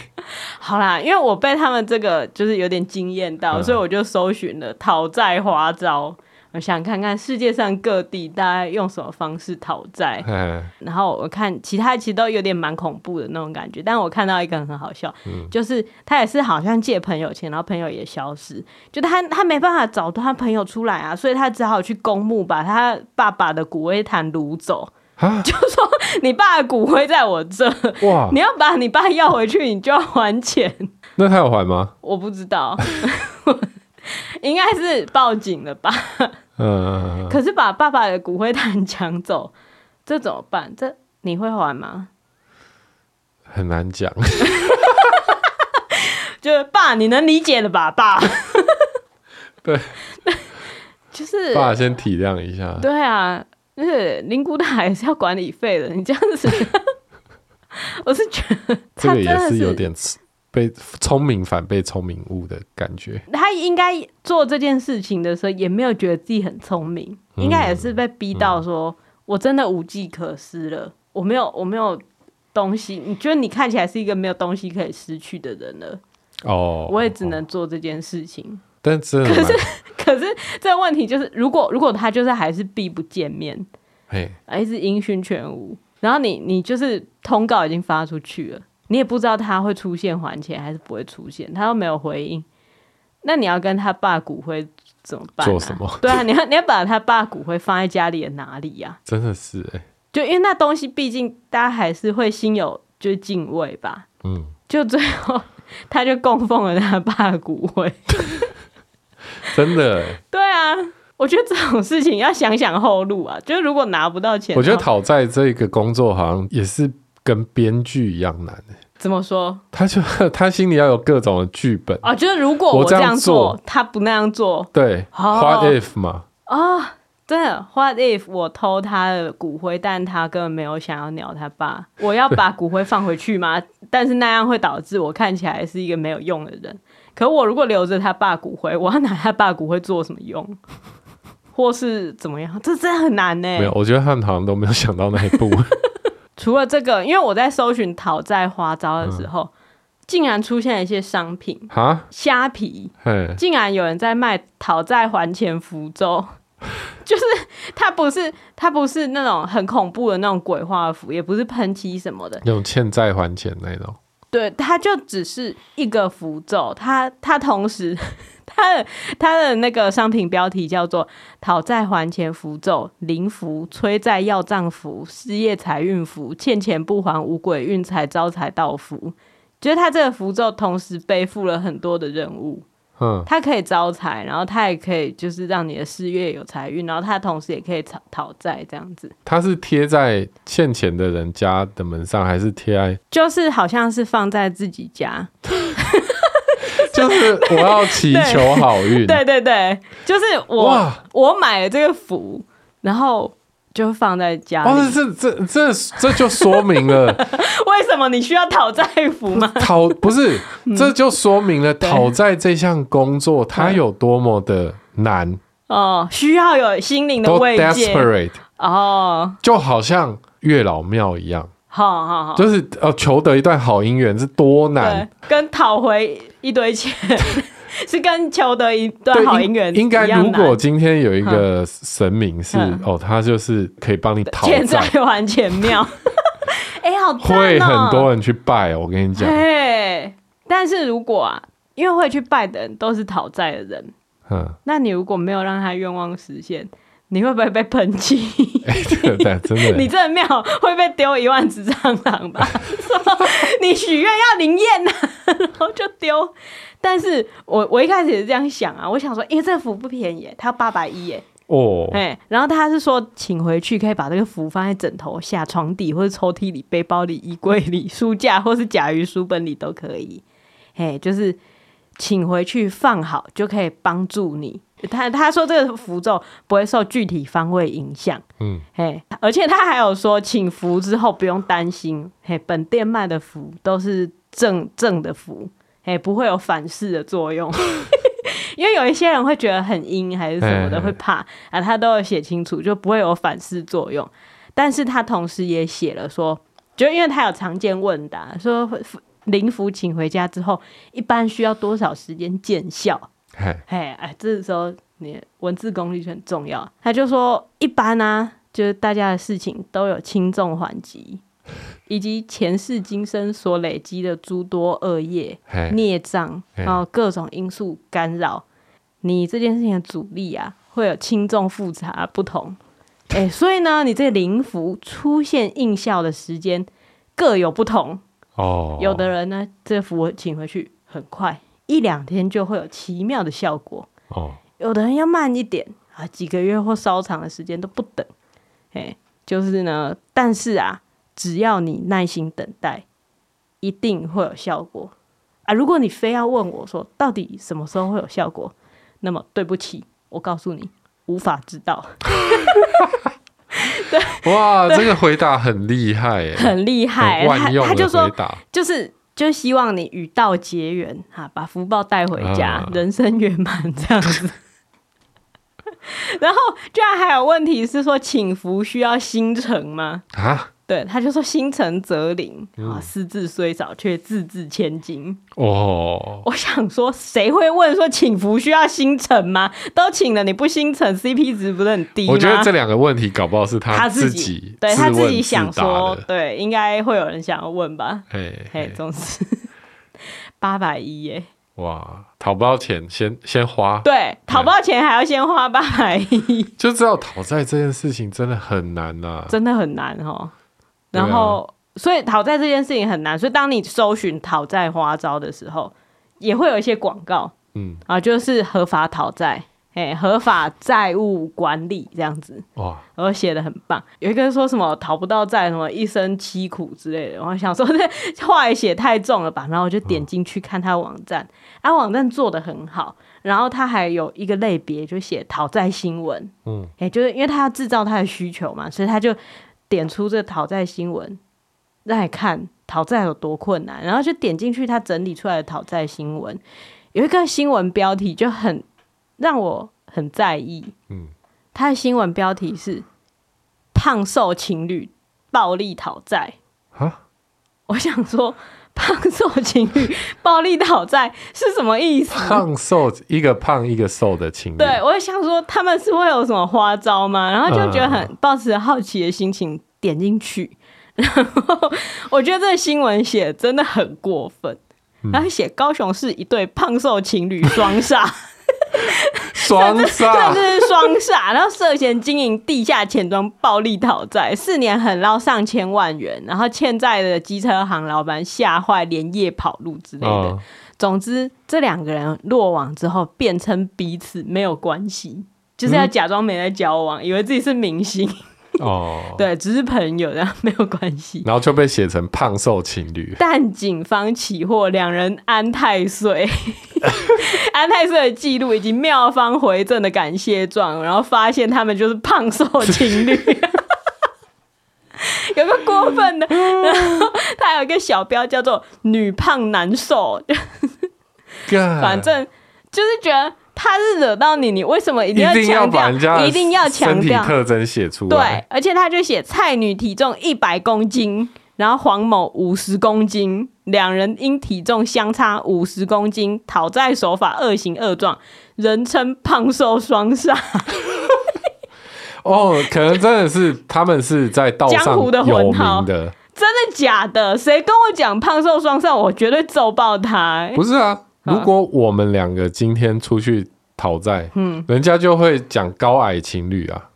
好啦，因为我被他们这个就是有点惊艳到，嗯、所以我就搜寻了讨债花招。我想看看世界上各地大家用什么方式讨债，然后我看其他其实都有点蛮恐怖的那种感觉，但我看到一个很好笑，嗯、就是他也是好像借朋友钱，然后朋友也消失，就他他没办法找到他朋友出来啊，所以他只好去公墓把他爸爸的骨灰坛掳走，就说你爸的骨灰在我这，哇，你要把你爸要回去，你就要还钱。那他有还吗？我不知道。应该是报警了吧？嗯，可是把爸爸的骨灰坛抢走，这怎么办？这你会还吗？很难讲。就是爸，你能理解了吧？爸，对，就是爸，先体谅一下。对啊，就是灵骨塔也是要管理费的。你这样子，我是觉得这个也是有点被聪明反被聪明误的感觉。他应该做这件事情的时候，也没有觉得自己很聪明，嗯、应该也是被逼到说：“嗯、我真的无计可施了，我没有，我没有东西。你觉得你看起来是一个没有东西可以失去的人了。”哦，我也只能做这件事情。哦、但真的，可是，可是这个问题就是，如果如果他就是还是避不见面，哎，还是音讯全无，然后你你就是通告已经发出去了。你也不知道他会出现还钱还是不会出现，他都没有回应。那你要跟他爸骨灰怎么办、啊？做什么？对啊，你要你要把他爸骨灰放在家里的哪里呀、啊？真的是哎、欸，就因为那东西毕竟大家还是会心有就是敬畏吧。嗯，就最后他就供奉了他爸骨灰，真的、欸。对啊，我觉得这种事情要想想后路啊。就是如果拿不到钱，我觉得讨债这个工作好像也是。跟编剧一样难、欸、怎么说？他就 他心里要有各种的剧本啊，就是如果我这样做，他不那样做，对、oh,，What if 嘛？啊，oh, 真的，What if 我偷他的骨灰，但他根本没有想要鸟他爸，我要把骨灰放回去吗？但是那样会导致我看起来是一个没有用的人。可我如果留着他爸骨灰，我要拿他爸骨灰做什么用？或是怎么样？这真的很难呢、欸。没有，我觉得他们好像都没有想到那一步。除了这个，因为我在搜寻讨债花招的时候，嗯、竟然出现了一些商品哈，虾皮，竟然有人在卖讨债还钱符咒，就是它不是它不是那种很恐怖的那种鬼画符，也不是喷漆什么的，那种欠债还钱那种，对，它就只是一个符咒，它它同时。他的他的那个商品标题叫做“讨债还钱符咒”，灵符、催债要账符、失业财运符、欠钱不还无鬼运财招财到符。就是他这个符咒同时背负了很多的任务，嗯，它可以招财，然后它也可以就是让你的事业有财运，然后它同时也可以讨讨债这样子。它是贴在欠钱的人家的门上，还是贴在？就是好像是放在自己家。就是我要祈求好运，对 对对，就是我哇。我买了这个符，然后就放在家里。哦，这这这这就说明了 为什么你需要讨债符吗？讨不是，这就说明了讨债这项工作它有多么的难。哦，需要有心灵的慰藉。哦，就好像月老庙一样。好好好，就是呃，求得一段好姻缘是多难，跟讨回一堆钱 是跟求得一段好姻缘。应该如果今天有一个神明是哦，他就是可以帮你讨债。还钱庙。哎，好会很多人去拜，我跟你讲。对，但是如果啊，因为会去拜的人都是讨债的人，嗯，那你如果没有让他愿望实现，你会不会被喷气？对 对，真的，你这庙会被丢一万只蟑螂吧？你许愿要灵验呐，然后就丢。但是我我一开始也是这样想啊，我想说，因为这个符不便宜，它要八百一耶。哦，哎，然后他是说，请回去可以把这个符放在枕头下、床底或者抽屉里、背包里、衣柜里、书架或是甲鱼书本里都可以。哎，就是请回去放好，就可以帮助你。他他说这个符咒不会受具体方位影响。嗯，嘿，而且他还有说，请符之后不用担心，嘿，本店卖的符都是正正的符，哎，不会有反噬的作用。因为有一些人会觉得很阴还是什么的，嘿嘿会怕啊，他都有写清楚，就不会有反噬作用。但是他同时也写了说，就因为他有常见问答，说灵符请回家之后，一般需要多少时间见效？嘿，哎，这时候你文字功力就很重要。他就说，一般呢、啊，就是大家的事情都有轻重缓急。以及前世今生所累积的诸多恶业、孽障，然后各种因素干扰，你这件事情的阻力啊，会有轻重复杂不同。哎、欸，所以呢，你这个灵符出现应效的时间各有不同。哦，有的人呢，这符请回去很快，一两天就会有奇妙的效果。哦，有的人要慢一点啊，几个月或稍长的时间都不等。哎、欸，就是呢，但是啊。只要你耐心等待，一定会有效果啊！如果你非要问我说到底什么时候会有效果，那么对不起，我告诉你，无法知道。对，哇，这个回答很厉害，很厉害，万用的回答。他就说，就是就希望你与道结缘哈，把福报带回家，啊、人生圆满这样子。然后居然还有问题是说，请福需要心诚吗？啊？对，他就说心诚则灵啊，私自虽少，却字字千金。哦，我想说，谁会问说请福需要心诚吗？都请了，你不心诚，CP 值不是很低吗？我觉得这两个问题搞不好是他自己，他自己对他自己想说，对，应该会有人想要问吧？嘿，嘿，总之八百一耶。哇，讨不到钱，先先花。对，讨不到钱还要先花八百一，就知道讨债这件事情真的很难呐、啊，真的很难哦。然后，啊、所以讨债这件事情很难。所以，当你搜寻讨债花招的时候，也会有一些广告，嗯啊，就是合法讨债，哎，合法债务管理这样子，哇，然后写的很棒。有一个说什么讨不到债，什么一生凄苦之类的。我想说这话也写太重了吧？然后我就点进去看他网站，啊，网站做的很好。然后他还有一个类别，就写讨债新闻，嗯，哎，就是因为他要制造他的需求嘛，所以他就。点出这讨债新闻，让你看讨债有多困难，然后就点进去他整理出来的讨债新闻，有一个新闻标题就很让我很在意。嗯，他的新闻标题是“胖瘦情侣暴力讨债”。哈，我想说，胖瘦情侣暴力讨债是什么意思？胖瘦一个胖一个瘦的情侣。对，我想说他们是会有什么花招吗？然后就觉得很抱持好奇的心情点进去，然后我觉得这个新闻写真的很过分。然后写高雄市一对胖瘦情侣双煞，双煞，这是双煞。然后涉嫌经营地下钱庄暴力讨债，四年狠捞上千万元，然后欠债的机车行老板吓坏，连夜跑路之类的。哦、总之，这两个人落网之后，辩称彼此没有关系，就是要假装没在交往，嗯、以为自己是明星。哦，对，只是朋友，然后没有关系，然后就被写成胖瘦情侣。但警方起获两人安太岁，安太岁的记录以及妙方回赠的感谢状，然后发现他们就是胖瘦情侣，有个过分的，然后他有一个小标叫做“女胖男瘦”，反正就是觉得。他是惹到你，你为什么一定要强调？一定要强调特征写出来。对，而且他就写蔡女体重一百公斤，然后黄某五十公斤，两人因体重相差五十公斤，讨债手法恶行恶状，人称胖瘦双煞。哦，可能真的是他们是在道上有名的。真的假的？谁跟我讲胖瘦双煞，我绝对揍爆他、欸！不是啊，如果我们两个今天出去讨债，嗯，人家就会讲高矮情侣啊，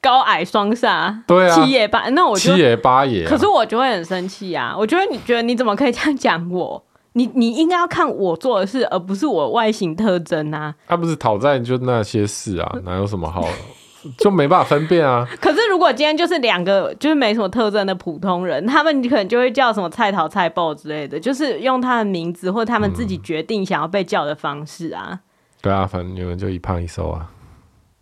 高矮双煞，对啊，七爷八，那我七爷八爷、啊，可是我就会很生气啊！我觉得你觉得你怎么可以这样讲我？你你应该要看我做的事，而不是我外形特征啊！他、啊、不是讨债就那些事啊，哪有什么好？就没办法分辨啊。可是如果今天就是两个就是没什么特征的普通人，他们可能就会叫什么菜头菜爆之类的，就是用他的名字或他们自己决定想要被叫的方式啊。嗯、对啊，反正你们就一胖一瘦啊。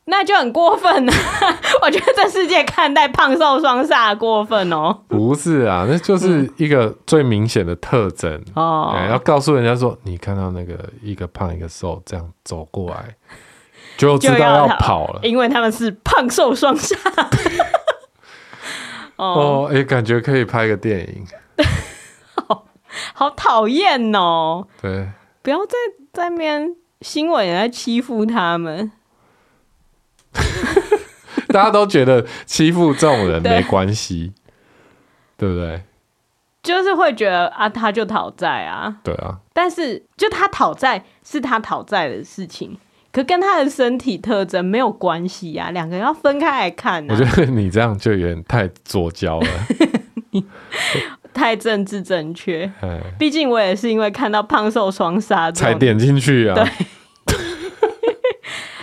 那就很过分了，我觉得这世界看待胖瘦双煞过分哦。不是啊，那就是一个最明显的特征哦、嗯欸。要告诉人家说，你看到那个一个胖一个瘦这样走过来，就知道要跑了，因为他们是胖瘦双煞。哦，哎、欸，感觉可以拍个电影。好讨厌哦。对，不要在在面新闻也在欺负他们。大家都觉得欺负这种人没关系，对不对？就是会觉得啊，他就讨债啊，对啊。但是就他讨债是他讨债的事情，可跟他的身体特征没有关系啊，两个人要分开来看啊。我觉得你这样就有点太左交了，太政治正确。毕竟我也是因为看到胖瘦双杀才点进去啊。对。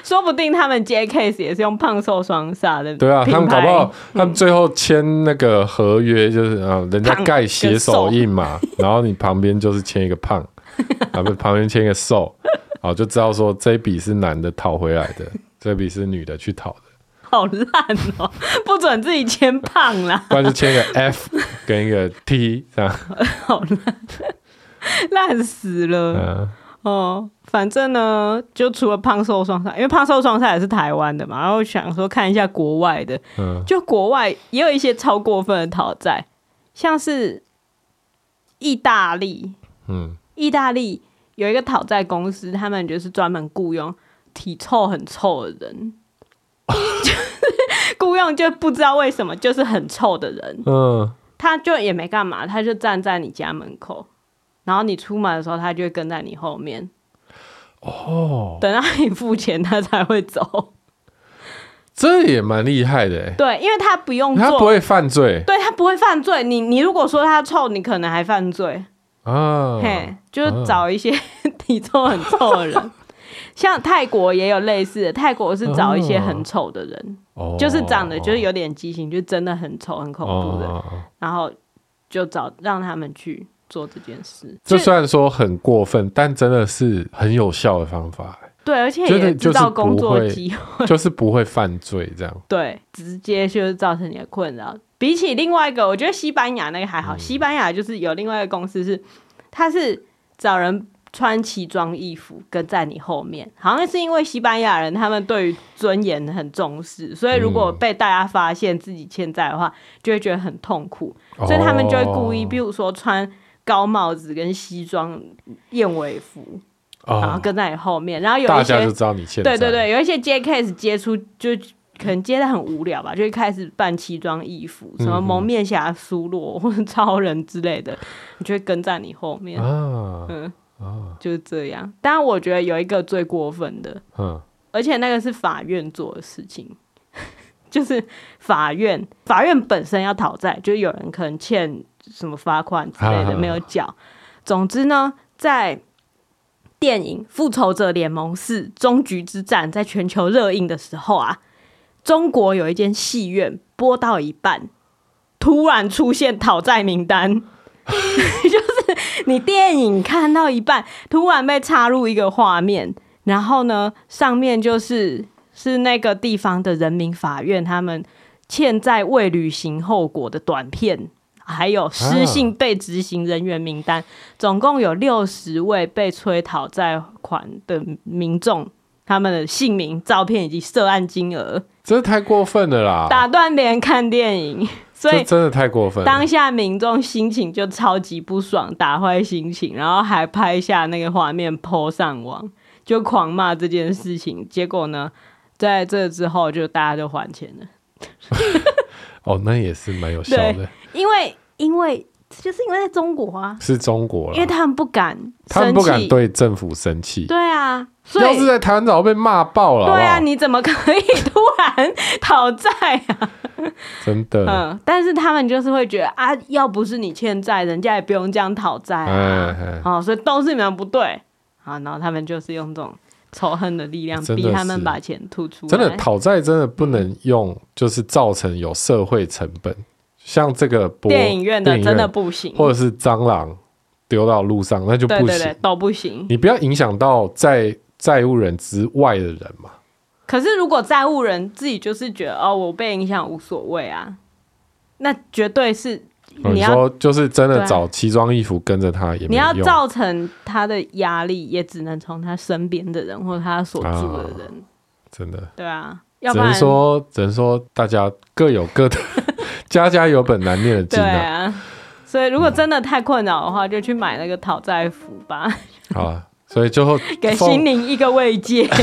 说不定他们接 case 也是用胖瘦双杀的。对啊，他们搞不好，他们最后签那个合约就是啊，人家盖写手印嘛，然后你旁边就是签一个胖，啊不，旁边签一个瘦，好就知道说这一笔是男的讨回来的，这笔是女的去讨的。好烂哦，不准自己签胖啦，不然就签个 F 跟一个 T 这样。好烂，烂死了。嗯哦，反正呢，就除了胖瘦双煞，因为胖瘦双煞也是台湾的嘛，然后想说看一下国外的，嗯，就国外也有一些超过分的讨债，像是意大利，嗯，意大利有一个讨债公司，他们就是专门雇佣体臭很臭的人，就 是雇佣就不知道为什么就是很臭的人，嗯，他就也没干嘛，他就站在你家门口。然后你出门的时候，他就会跟在你后面。哦，等到你付钱，他才会走。这也蛮厉害的。对，因为他不用做，他不会犯罪。对，他不会犯罪。你你如果说他臭，你可能还犯罪。啊，嘿，就是找一些 体臭很臭的人。啊、像泰国也有类似的，泰国是找一些很丑的人，哦、就是长得就是有点畸形，就真的很丑很恐怖的，哦、然后就找让他们去。做这件事，这虽然说很过分，但真的是很有效的方法。对，而且也制造工作机会，就是不会犯罪这样。对，直接就是造成你的困扰。比起另外一个，我觉得西班牙那个还好。嗯、西班牙就是有另外一个公司是，他是找人穿奇装异服跟在你后面，好像是因为西班牙人他们对于尊严很重视，所以如果被大家发现自己欠债的话，就会觉得很痛苦，所以他们就会故意，比如说穿。高帽子跟西装燕尾服，哦、然后跟在你后面，然后有一些大家就知道你欠债。对对对，有一些接 case 接出就可能接的很无聊吧，就会开始扮奇装异服，什么蒙面侠苏洛或者超人之类的，你就会跟在你后面。啊、嗯，啊、就是这样。当然，我觉得有一个最过分的，嗯，而且那个是法院做的事情，就是法院法院本身要讨债，就是有人可能欠。什么罚款之类的没有缴。总之呢，在电影《复仇者联盟四：终局之战》在全球热映的时候啊，中国有一间戏院播到一半，突然出现讨债名单，就是你电影看到一半，突然被插入一个画面，然后呢，上面就是是那个地方的人民法院他们欠债未履行后果的短片。还有失信被执行人员名单，啊、总共有六十位被催讨债款的民众，他们的姓名、照片以及涉案金额，这太过分了啦！打断别人看电影，所以真的太过分了。当下民众心情就超级不爽，打坏心情，然后还拍下那个画面 po 上网，就狂骂这件事情。结果呢，在这之后就大家就还钱了。哦，那也是蛮有效的，因为。因为就是因为在中国啊，是中国，因为他们不敢，他们不敢对政府生气。对啊，所以要是在台湾早被骂爆了。对啊，你怎么可以突然讨债啊？真的，嗯，但是他们就是会觉得啊，要不是你欠债，人家也不用这样讨债啊。好，所以都是你们不对。好，然后他们就是用这种仇恨的力量逼他们把钱吐出来。真的讨债真的不能用，就是造成有社会成本。像这个电影院的真的不行，或者是蟑螂丢到路上，那就不行，对对对，都不行。你不要影响到债债务人之外的人嘛。可是如果债务人自己就是觉得哦，我被影响无所谓啊，那绝对是你要、哦、你说就是真的找奇装异服跟着他也没用，你要造成他的压力，也只能从他身边的人或者他所住的人，啊、真的对啊，要不然只能说只能说大家各有各的。家家有本难念的经啊，啊，所以如果真的太困扰的话，嗯、就去买那个讨债符吧。好啊，所以最后 给心灵一个慰藉。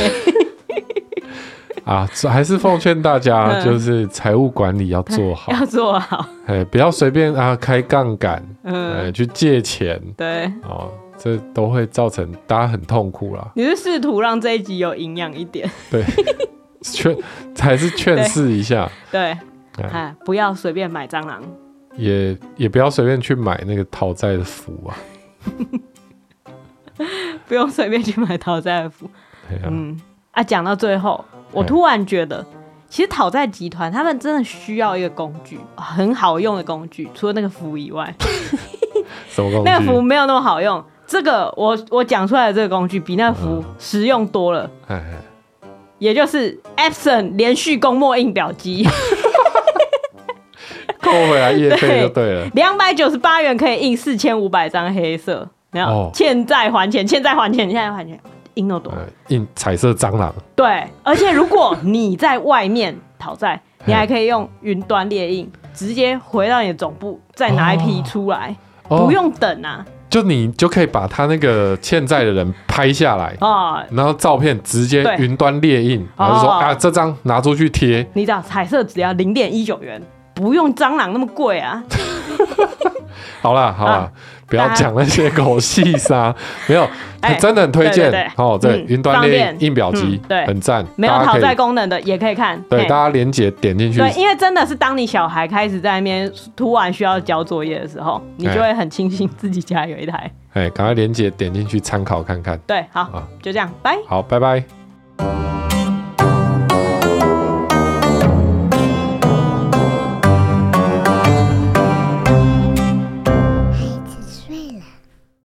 啊，还是奉劝大家，就是财务管理要做好，要做好，哎，不要随便啊开杠杆，嗯，去借钱，对，哦，这都会造成大家很痛苦啦。你是试图让这一集有营养一点，对，劝还是劝示一下，对。对哎，不要随便买蟑螂，也也不要随便去买那个讨债的符啊！不用随便去买讨债的符。啊嗯啊，讲到最后，我突然觉得，其实讨债集团他们真的需要一个工具，很好用的工具，除了那个符以外，什么工具？那个符没有那么好用。这个我我讲出来的这个工具比那个符实用多了。嗯、也就是 Epson 连续供墨印表机。扣回来业费就对了，两百九十八元可以印四千五百张黑色，然后欠债还钱，欠债还钱，欠债还钱，印那么多，印彩色蟑螂。对，而且如果你在外面讨债，你还可以用云端列印，直接回到你的总部，再拿一批出来，不用等啊。就你就可以把他那个欠债的人拍下来啊，然后照片直接云端列印，然后说啊，这张拿出去贴。你知道彩色只要零点一九元。不用蟑螂那么贵啊！好啦好啦，啊、不要讲那些狗屁啥，没有，真的很推荐哦。这云端列印表机，对，很赞。没有讨债功能的也可以看。对，大家连结点进去。对，因为真的是当你小孩开始在那边突然需要交作业的时候，你就会很庆幸自己家有一台。哎，赶快连结点进去参考看看。对，好，就这样，拜。好，拜拜。